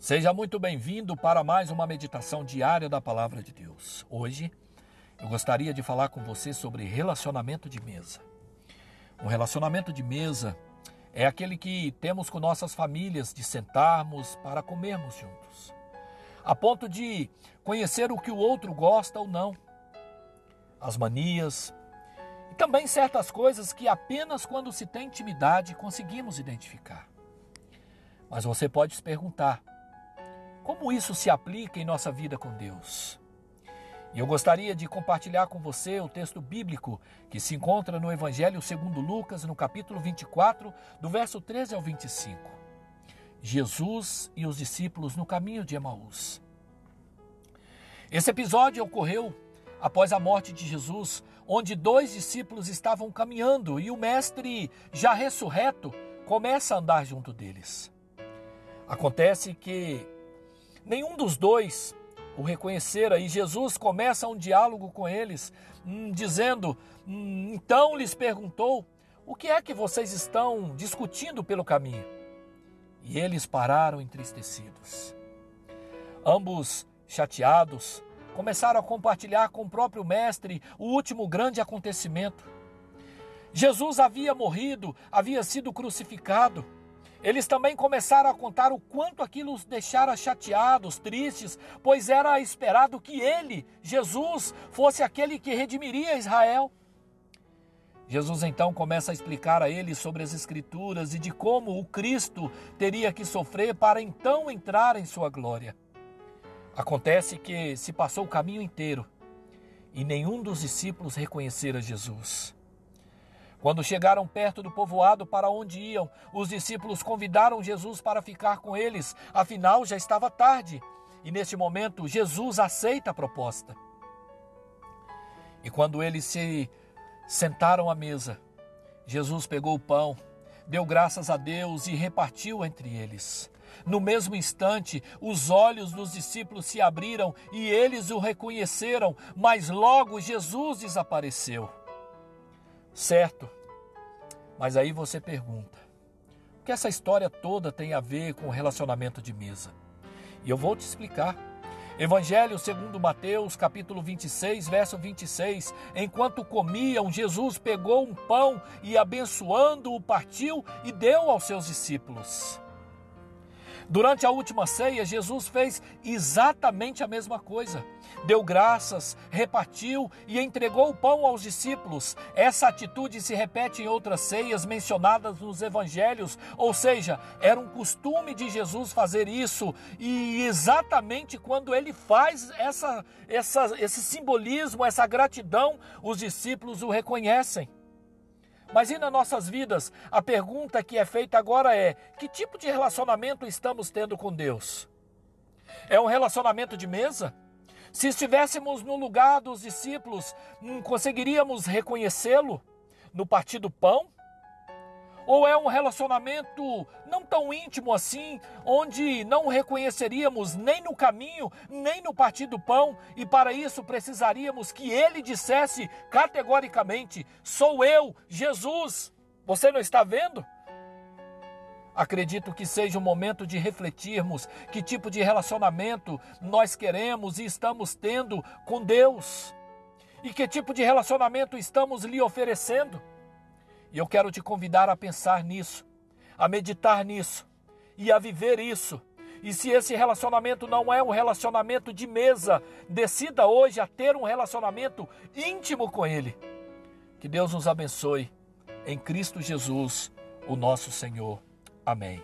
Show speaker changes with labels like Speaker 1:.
Speaker 1: Seja muito bem-vindo para mais uma meditação diária da Palavra de Deus. Hoje eu gostaria de falar com você sobre relacionamento de mesa. Um relacionamento de mesa é aquele que temos com nossas famílias de sentarmos para comermos juntos, a ponto de conhecer o que o outro gosta ou não, as manias e também certas coisas que apenas quando se tem intimidade conseguimos identificar. Mas você pode se perguntar: como isso se aplica em nossa vida com Deus? E eu gostaria de compartilhar com você o texto bíblico que se encontra no Evangelho segundo Lucas, no capítulo 24, do verso 13 ao 25. Jesus e os discípulos no caminho de Emaús. Esse episódio ocorreu após a morte de Jesus, onde dois discípulos estavam caminhando e o mestre, já ressurreto, começa a andar junto deles. Acontece que Nenhum dos dois o reconhecera e Jesus começa um diálogo com eles, hum, dizendo: hum, Então lhes perguntou: O que é que vocês estão discutindo pelo caminho? E eles pararam entristecidos. Ambos, chateados, começaram a compartilhar com o próprio Mestre o último grande acontecimento. Jesus havia morrido, havia sido crucificado. Eles também começaram a contar o quanto aquilo os deixara chateados, tristes, pois era esperado que ele, Jesus, fosse aquele que redimiria Israel. Jesus então começa a explicar a eles sobre as Escrituras e de como o Cristo teria que sofrer para então entrar em sua glória. Acontece que se passou o caminho inteiro e nenhum dos discípulos reconhecera Jesus. Quando chegaram perto do povoado para onde iam, os discípulos convidaram Jesus para ficar com eles, afinal já estava tarde. E neste momento, Jesus aceita a proposta. E quando eles se sentaram à mesa, Jesus pegou o pão, deu graças a Deus e repartiu entre eles. No mesmo instante, os olhos dos discípulos se abriram e eles o reconheceram, mas logo Jesus desapareceu. Certo. Mas aí você pergunta: o que essa história toda tem a ver com o relacionamento de mesa? E eu vou te explicar. Evangelho segundo Mateus, capítulo 26, verso 26. Enquanto comiam, Jesus pegou um pão e abençoando-o partiu e deu aos seus discípulos. Durante a última ceia, Jesus fez exatamente a mesma coisa. Deu graças, repartiu e entregou o pão aos discípulos. Essa atitude se repete em outras ceias mencionadas nos evangelhos, ou seja, era um costume de Jesus fazer isso, e exatamente quando ele faz essa, essa, esse simbolismo, essa gratidão, os discípulos o reconhecem. Mas e nas nossas vidas? A pergunta que é feita agora é: que tipo de relacionamento estamos tendo com Deus? É um relacionamento de mesa? Se estivéssemos no lugar dos discípulos, hum, conseguiríamos reconhecê-lo no partir do pão? Ou é um relacionamento não tão íntimo assim, onde não reconheceríamos nem no caminho, nem no partir do pão, e para isso precisaríamos que ele dissesse categoricamente: Sou eu, Jesus. Você não está vendo? Acredito que seja o momento de refletirmos que tipo de relacionamento nós queremos e estamos tendo com Deus. E que tipo de relacionamento estamos lhe oferecendo. E eu quero te convidar a pensar nisso, a meditar nisso e a viver isso. E se esse relacionamento não é um relacionamento de mesa, decida hoje a ter um relacionamento íntimo com Ele. Que Deus nos abençoe. Em Cristo Jesus, o nosso Senhor. Amém.